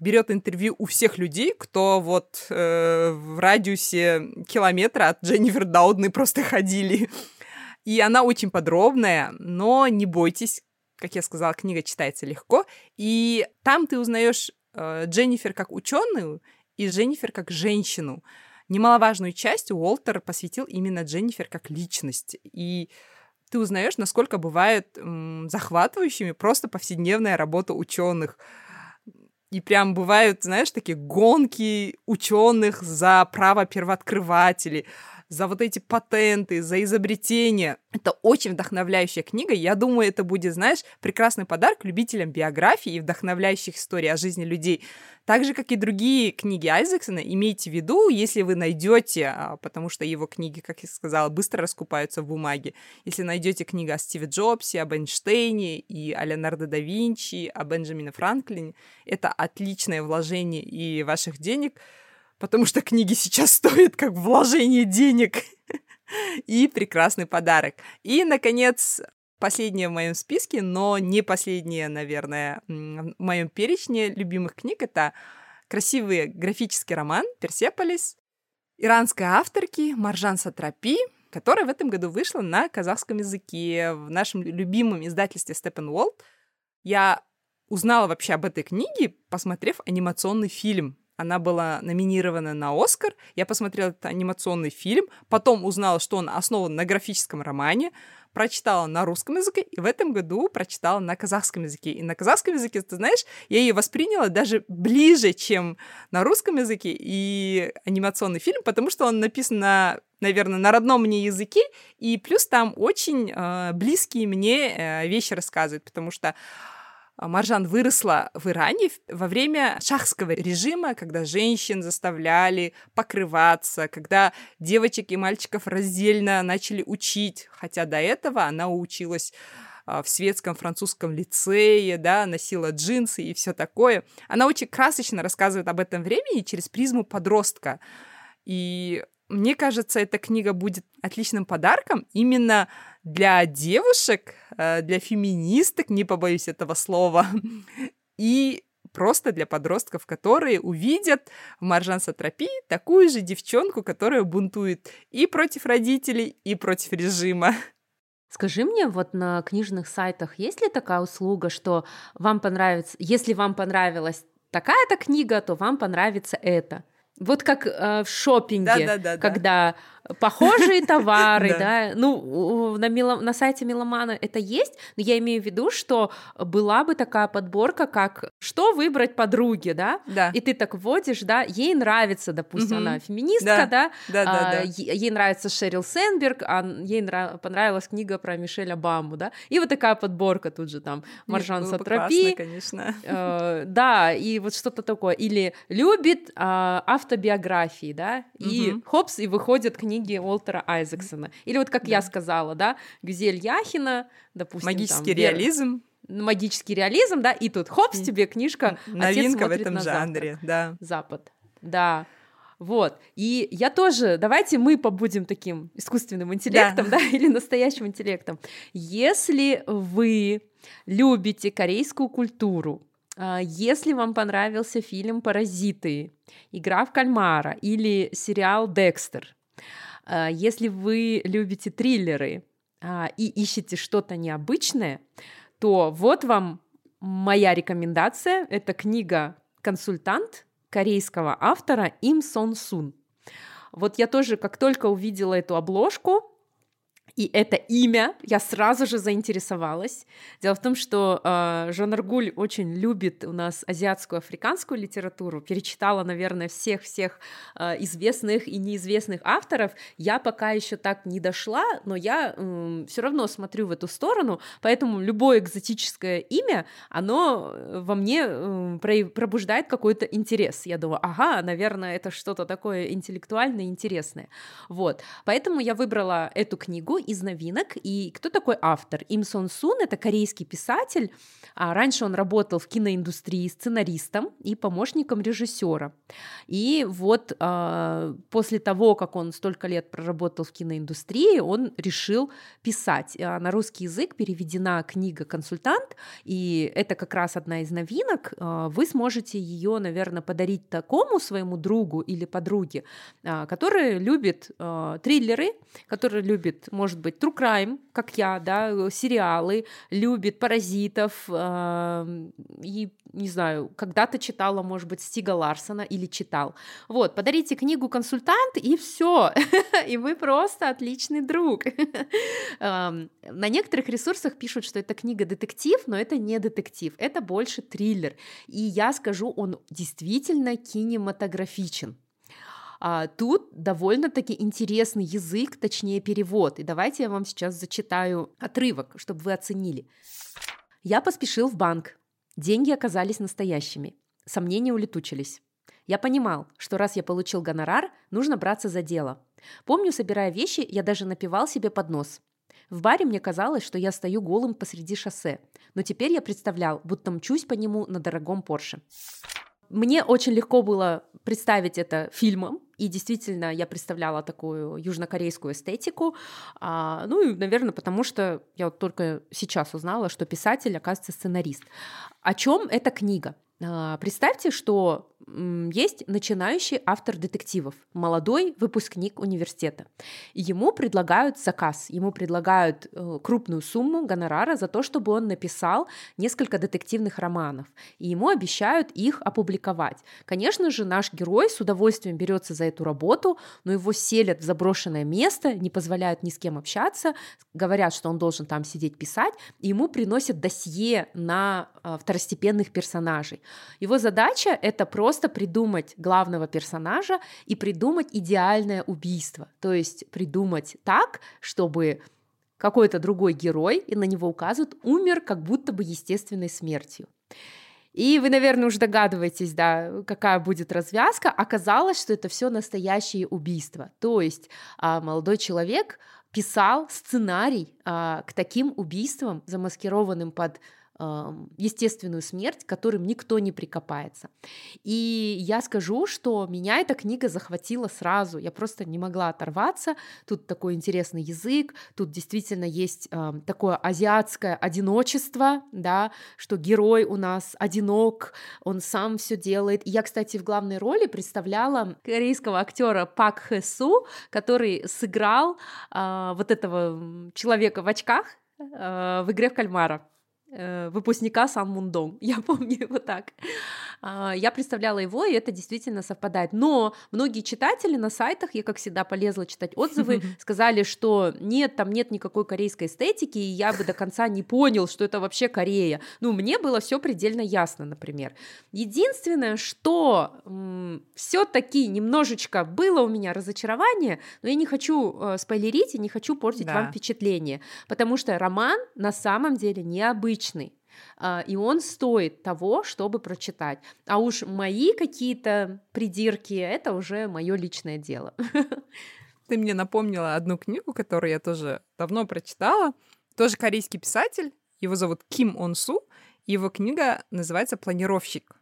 берет интервью у всех людей, кто вот э, в радиусе километра от Дженнифер Даудны просто ходили. И она очень подробная, но не бойтесь, как я сказала, книга читается легко. И там ты узнаешь э, Дженнифер как ученую и Дженнифер как женщину. Немаловажную часть Уолтер посвятил именно Дженнифер как личности. И ты узнаешь, насколько бывает м, захватывающими просто повседневная работа ученых. И прям бывают, знаешь, такие гонки ученых за право первооткрывателей, за вот эти патенты, за изобретения. Это очень вдохновляющая книга. Я думаю, это будет, знаешь, прекрасный подарок любителям биографии и вдохновляющих историй о жизни людей. Так же, как и другие книги Айзексона, имейте в виду, если вы найдете, а, потому что его книги, как я сказала, быстро раскупаются в бумаге, если найдете книгу о Стиве Джобсе, об Эйнштейне и о Леонардо да Винчи, о Бенджамине Франклине, это отличное вложение и ваших денег, потому что книги сейчас стоят как вложение денег и прекрасный подарок. И, наконец, последняя в моем списке, но не последняя, наверное, в моем перечне любимых книг. Это красивый графический роман «Персеполис» иранской авторки Маржан Сатрапи, которая в этом году вышла на казахском языке в нашем любимом издательстве Steppenwolf. Я узнала вообще об этой книге, посмотрев анимационный фильм. Она была номинирована на Оскар. Я посмотрела этот анимационный фильм, потом узнала, что он основан на графическом романе, прочитала на русском языке, и в этом году прочитала на казахском языке. И на казахском языке, ты знаешь, я ее восприняла даже ближе, чем на русском языке и анимационный фильм, потому что он написан на наверное, на родном мне языке, и плюс там очень э, близкие мне э, вещи рассказывают, потому что Маржан выросла в Иране во время шахского режима, когда женщин заставляли покрываться, когда девочек и мальчиков раздельно начали учить, хотя до этого она училась а, в светском французском лицее, да, носила джинсы и все такое. Она очень красочно рассказывает об этом времени через призму подростка. И мне кажется, эта книга будет отличным подарком именно для девушек, э, для феминисток, не побоюсь этого слова, и просто для подростков, которые увидят в Маржан Сатрапи такую же девчонку, которая бунтует и против родителей, и против режима. Скажи мне, вот на книжных сайтах есть ли такая услуга, что вам понравится, если вам понравилась такая-то книга, то вам понравится это? Вот как э, в шопинге, да, да, да, когда похожие товары, да. Ну, на, мило, на сайте Миломана это есть, но я имею в виду, что была бы такая подборка, как что выбрать подруге, да? Да. И ты так вводишь, да, ей нравится, допустим, она феминистка, да, да, да, да, а, да. ей нравится Шерил Сенберг, а ей нрав... понравилась книга про Мишель Обаму, да, и вот такая подборка тут же там, Маржан Сатрапи. конечно. Э, да, и вот что-то такое. Или любит э, автобиографии, да, и угу. хопс, и выходит книга книги Уолтера Айзексона. Или вот как да. я сказала, да, Гюзель Яхина, допустим. Магический там, реализм. Магический реализм, да, и тут хопс, тебе книжка. Новинка в этом жанре, да. Запад. Да. Вот. И я тоже, давайте мы побудем таким искусственным интеллектом, да, да или настоящим интеллектом. Если вы любите корейскую культуру, если вам понравился фильм «Паразиты», «Игра в кальмара» или сериал «Декстер», а, если вы любите триллеры а, и ищете что-то необычное, то вот вам моя рекомендация. Это книга «Консультант» корейского автора Им Сон Сун. Вот я тоже, как только увидела эту обложку, и это имя, я сразу же заинтересовалась. Дело в том, что э, Жон Аргуль очень любит у нас азиатскую, африканскую литературу, перечитала, наверное, всех-всех э, известных и неизвестных авторов. Я пока еще так не дошла, но я э, все равно смотрю в эту сторону, поэтому любое экзотическое имя, оно э, во мне э, пробуждает какой-то интерес. Я думаю, ага, наверное, это что-то такое интеллектуальное, интересное. Вот, поэтому я выбрала эту книгу из новинок. И кто такой автор? Им Сон Сун — это корейский писатель. А раньше он работал в киноиндустрии сценаристом и помощником режиссера. И вот а, после того, как он столько лет проработал в киноиндустрии, он решил писать. А на русский язык переведена книга «Консультант», и это как раз одна из новинок. Вы сможете ее, наверное, подарить такому своему другу или подруге, который любит триллеры, который любит, может может быть true crime, как я, да, сериалы, любит паразитов, э, и, не знаю, когда-то читала, может быть, Стига Ларсона или читал. Вот, подарите книгу «Консультант», и все, и вы просто отличный друг. Эм, на некоторых ресурсах пишут, что это книга детектив, но это не детектив, это больше триллер. И я скажу, он действительно кинематографичен. А, тут довольно-таки интересный язык, точнее перевод. И давайте я вам сейчас зачитаю отрывок, чтобы вы оценили. Я поспешил в банк. Деньги оказались настоящими. Сомнения улетучились. Я понимал, что раз я получил гонорар, нужно браться за дело. Помню, собирая вещи, я даже напивал себе под нос. В баре мне казалось, что я стою голым посреди шоссе, но теперь я представлял, будто мчусь по нему на дорогом Порше. Мне очень легко было представить это фильмом, и действительно я представляла такую южнокорейскую эстетику. А, ну и, наверное, потому что я вот только сейчас узнала, что писатель, оказывается, сценарист. О чем эта книга? А, представьте, что есть начинающий автор детективов, молодой выпускник университета. ему предлагают заказ, ему предлагают э, крупную сумму гонорара за то, чтобы он написал несколько детективных романов. И ему обещают их опубликовать. Конечно же, наш герой с удовольствием берется за эту работу, но его селят в заброшенное место, не позволяют ни с кем общаться, говорят, что он должен там сидеть писать, и ему приносят досье на э, второстепенных персонажей. Его задача — это просто придумать главного персонажа и придумать идеальное убийство. То есть придумать так, чтобы какой-то другой герой, и на него указывают, умер как будто бы естественной смертью. И вы, наверное, уже догадываетесь, да, какая будет развязка. Оказалось, что это все настоящее убийство. То есть а, молодой человек писал сценарий а, к таким убийствам, замаскированным под естественную смерть, к которым никто не прикопается. И я скажу, что меня эта книга захватила сразу, я просто не могла оторваться. Тут такой интересный язык, тут действительно есть такое азиатское одиночество, да, что герой у нас одинок, он сам все делает. И я, кстати, в главной роли представляла корейского актера Пак Хэ Су, который сыграл э, вот этого человека в очках э, в игре в кальмара. Э, выпускника Сан Мундong. Я помню его так. А, я представляла его, и это действительно совпадает. Но многие читатели на сайтах, я как всегда полезла читать отзывы, сказали, что нет, там нет никакой корейской эстетики, и я бы до конца не понял, что это вообще Корея. Ну, мне было все предельно ясно, например. Единственное, что все-таки немножечко было у меня разочарование, но я не хочу э, спойлерить и не хочу портить да. вам впечатление, потому что роман на самом деле необычный. А, и он стоит того, чтобы прочитать. А уж мои какие-то придирки — это уже мое личное дело. Ты мне напомнила одну книгу, которую я тоже давно прочитала. Тоже корейский писатель. Его зовут Ким Он Су. Его книга называется «Планировщик».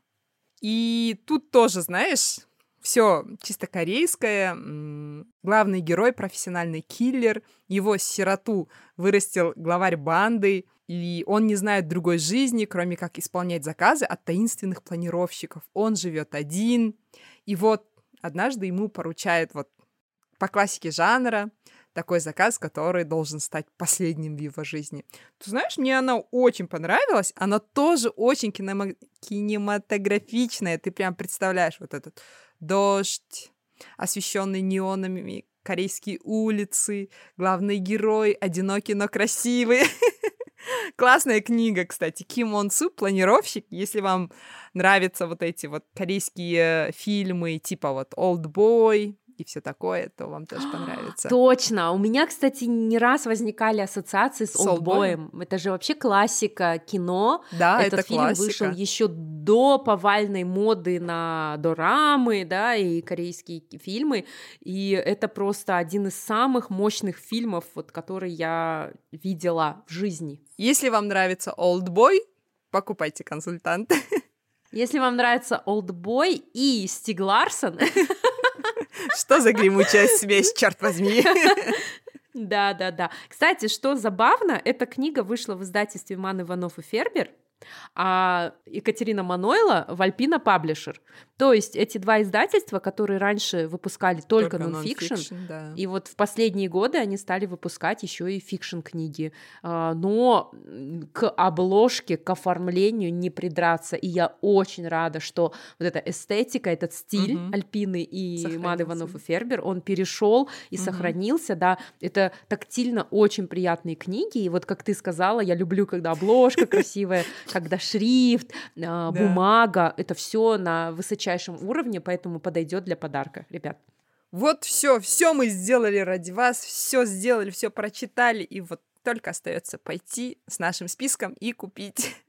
И тут тоже, знаешь, все чисто корейское. Главный герой — профессиональный киллер. Его сироту вырастил главарь банды и он не знает другой жизни, кроме как исполнять заказы от таинственных планировщиков. Он живет один, и вот однажды ему поручают вот по классике жанра такой заказ, который должен стать последним в его жизни. Ты знаешь, мне она очень понравилась. Она тоже очень кинемо- кинематографичная. Ты прям представляешь вот этот дождь, освещенный неонами корейские улицы, главный герой одинокий, но красивый. Классная книга, кстати. Ким Он Су, планировщик. Если вам нравятся вот эти вот корейские фильмы, типа вот Old Boy, и все такое, то вам тоже понравится. Точно. У меня, кстати, не раз возникали ассоциации с, с Олдбоем. Это же вообще классика кино. Да, Этот это фильм классика. вышел еще до повальной моды на дорамы, да, и корейские фильмы. И это просто один из самых мощных фильмов, вот, который я видела в жизни. Если вам нравится Олдбой, покупайте консультант. Если вам нравится Олдбой и Стиг Ларсон, Что за гремучая смесь, черт возьми? Да, да, да. Кстати, что забавно, эта книга вышла в издательстве Манн, Иванов и Фербер а Екатерина Манойла в Альпина Паблишер. То есть эти два издательства, которые раньше выпускали только, только нонфикшн, да. и вот в последние годы они стали выпускать еще и фикшн книги. А, но к обложке, к оформлению не придраться. И я очень рада, что вот эта эстетика, этот стиль угу. Альпины и Мад Иванов и Фербер, он перешел и угу. сохранился, да. Это тактильно очень приятные книги. И вот как ты сказала, я люблю, когда обложка красивая, когда шрифт, а, бумага, это все на высочайшем уровне, поэтому подойдет для подарка, ребят. Вот все, все мы сделали ради вас, все сделали, все прочитали, и вот только остается пойти с нашим списком и купить.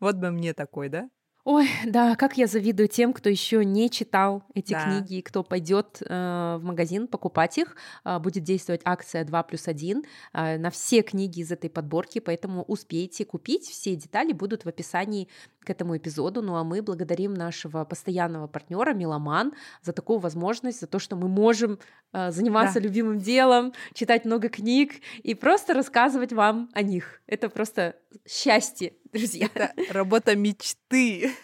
Вот бы мне такой, да? Ой, да, как я завидую тем, кто еще не читал эти да. книги, кто пойдет э, в магазин покупать их. Э, будет действовать акция 2 плюс 1 э, на все книги из этой подборки, поэтому успейте купить. Все детали будут в описании к этому эпизоду. Ну а мы благодарим нашего постоянного партнера Меломан за такую возможность, за то, что мы можем э, заниматься да. любимым делом, читать много книг и просто рассказывать вам о них. Это просто счастье, друзья. Это работа мечты.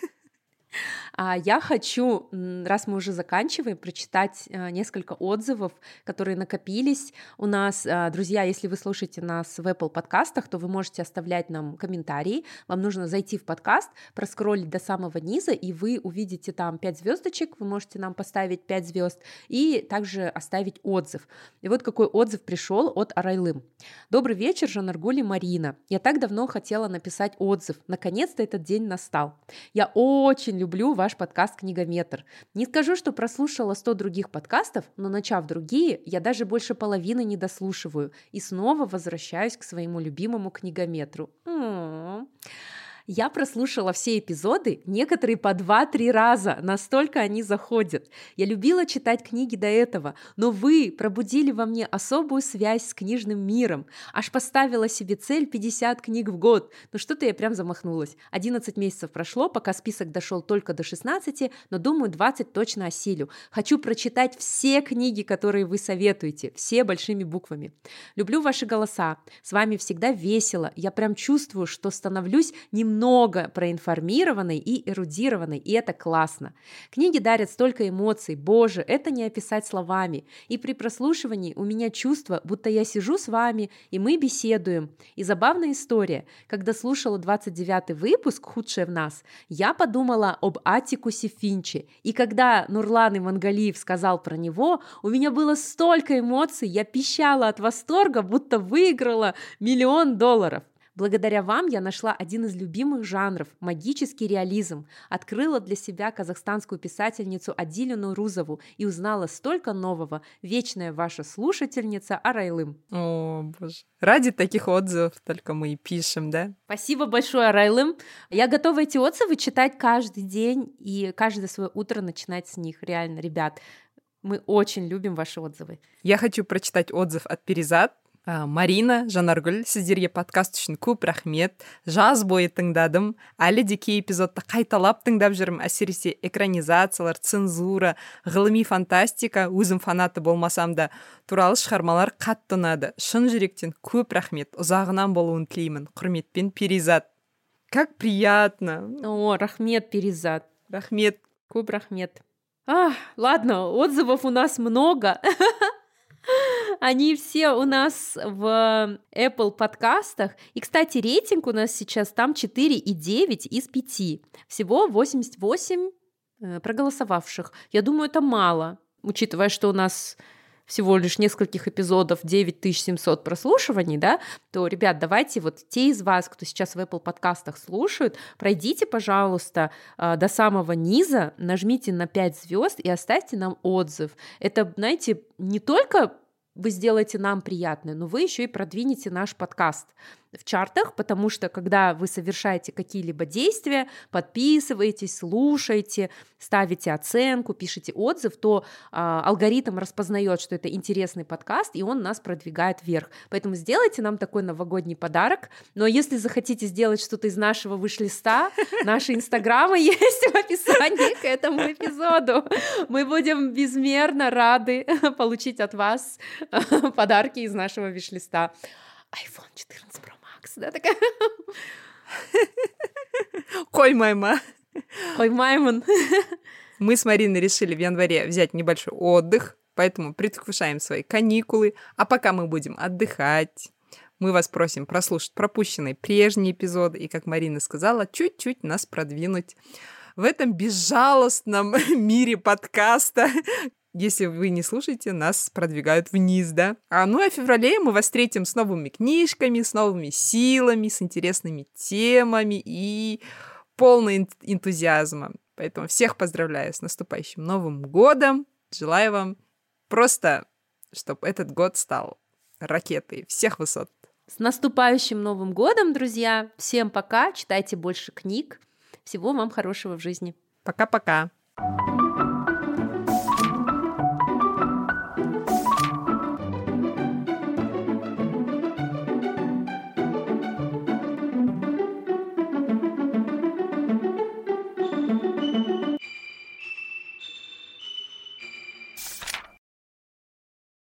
А я хочу, раз мы уже заканчиваем, прочитать а, несколько отзывов, которые накопились у нас. А, друзья, если вы слушаете нас в Apple подкастах, то вы можете оставлять нам комментарии. Вам нужно зайти в подкаст, проскролить до самого низа, и вы увидите там 5 звездочек. Вы можете нам поставить 5 звезд и также оставить отзыв. И вот какой отзыв пришел от Арайлым. Добрый вечер, Жанаргули Марина. Я так давно хотела написать отзыв. Наконец-то этот день настал. Я очень люблю ваш подкаст «Книгометр». Не скажу, что прослушала 100 других подкастов, но начав другие, я даже больше половины не дослушиваю и снова возвращаюсь к своему любимому книгометру. М-м-м. Я прослушала все эпизоды, некоторые по 2-3 раза, настолько они заходят. Я любила читать книги до этого, но вы пробудили во мне особую связь с книжным миром. Аж поставила себе цель 50 книг в год. Ну что-то я прям замахнулась. 11 месяцев прошло, пока список дошел только до 16, но думаю, 20 точно осилю. Хочу прочитать все книги, которые вы советуете, все большими буквами. Люблю ваши голоса. С вами всегда весело. Я прям чувствую, что становлюсь немного много проинформированной и эрудированной, и это классно. Книги дарят столько эмоций, боже, это не описать словами. И при прослушивании у меня чувство, будто я сижу с вами, и мы беседуем. И забавная история. Когда слушала 29 выпуск «Худшее в нас», я подумала об Атикусе Финче. И когда Нурлан Имангалиев сказал про него, у меня было столько эмоций, я пищала от восторга, будто выиграла миллион долларов. Благодаря вам я нашла один из любимых жанров – магический реализм, открыла для себя казахстанскую писательницу Адилину Рузову и узнала столько нового. Вечная ваша слушательница Арайлым. О, боже. Ради таких отзывов только мы и пишем, да? Спасибо большое, Арайлым. Я готова эти отзывы читать каждый день и каждое свое утро начинать с них. Реально, ребят, мы очень любим ваши отзывы. Я хочу прочитать отзыв от Перезад. Марина жанаргүл сіздерге подкаст үшін көп рахмет. Жаз бойы тыңдадым. Әлі де кей эпизодты қайталап тыңдап жүрмін. Әсіресе экранизациялар цензура ғылыми фантастика. Өзім фанаты болмасам да туралы шығармалар қатты ұнады. Шын жүректен көп рахмет. Ұзағынан болуын тілеймін. Құрметпен перизат. Как приятно. О рахмет перизат. Рахмет. Көп рахмет. А, ладно отзывов у нас много. Они все у нас в Apple подкастах. И, кстати, рейтинг у нас сейчас там 4,9 из 5. Всего 88 э, проголосовавших. Я думаю, это мало, учитывая, что у нас всего лишь нескольких эпизодов 9700 прослушиваний, да, то, ребят, давайте вот те из вас, кто сейчас в Apple подкастах слушают, пройдите, пожалуйста, э, до самого низа, нажмите на 5 звезд и оставьте нам отзыв. Это, знаете, не только вы сделаете нам приятное, но вы еще и продвинете наш подкаст в чартах, потому что когда вы совершаете какие-либо действия, подписываетесь, слушаете, ставите оценку, пишете отзыв, то а, алгоритм распознает, что это интересный подкаст, и он нас продвигает вверх. Поэтому сделайте нам такой новогодний подарок. Но если захотите сделать что-то из нашего выш-листа, наши инстаграмы есть в описании к этому эпизоду. Мы будем безмерно рады получить от вас подарки из нашего виш-листа. iPhone 14 Pro Max, да, такая. Коймайма. Коймайман. Мы с Мариной решили в январе взять небольшой отдых, поэтому предвкушаем свои каникулы. А пока мы будем отдыхать, мы вас просим прослушать пропущенные прежние эпизоды и, как Марина сказала, чуть-чуть нас продвинуть в этом безжалостном мире подкаста, если вы не слушаете, нас продвигают вниз, да. А ну а в феврале мы вас встретим с новыми книжками, с новыми силами, с интересными темами и полный энтузиазма. Поэтому всех поздравляю с наступающим Новым годом. Желаю вам просто, чтобы этот год стал ракетой всех высот. С наступающим Новым годом, друзья! Всем пока, читайте больше книг. Всего вам хорошего в жизни. Пока-пока. thank you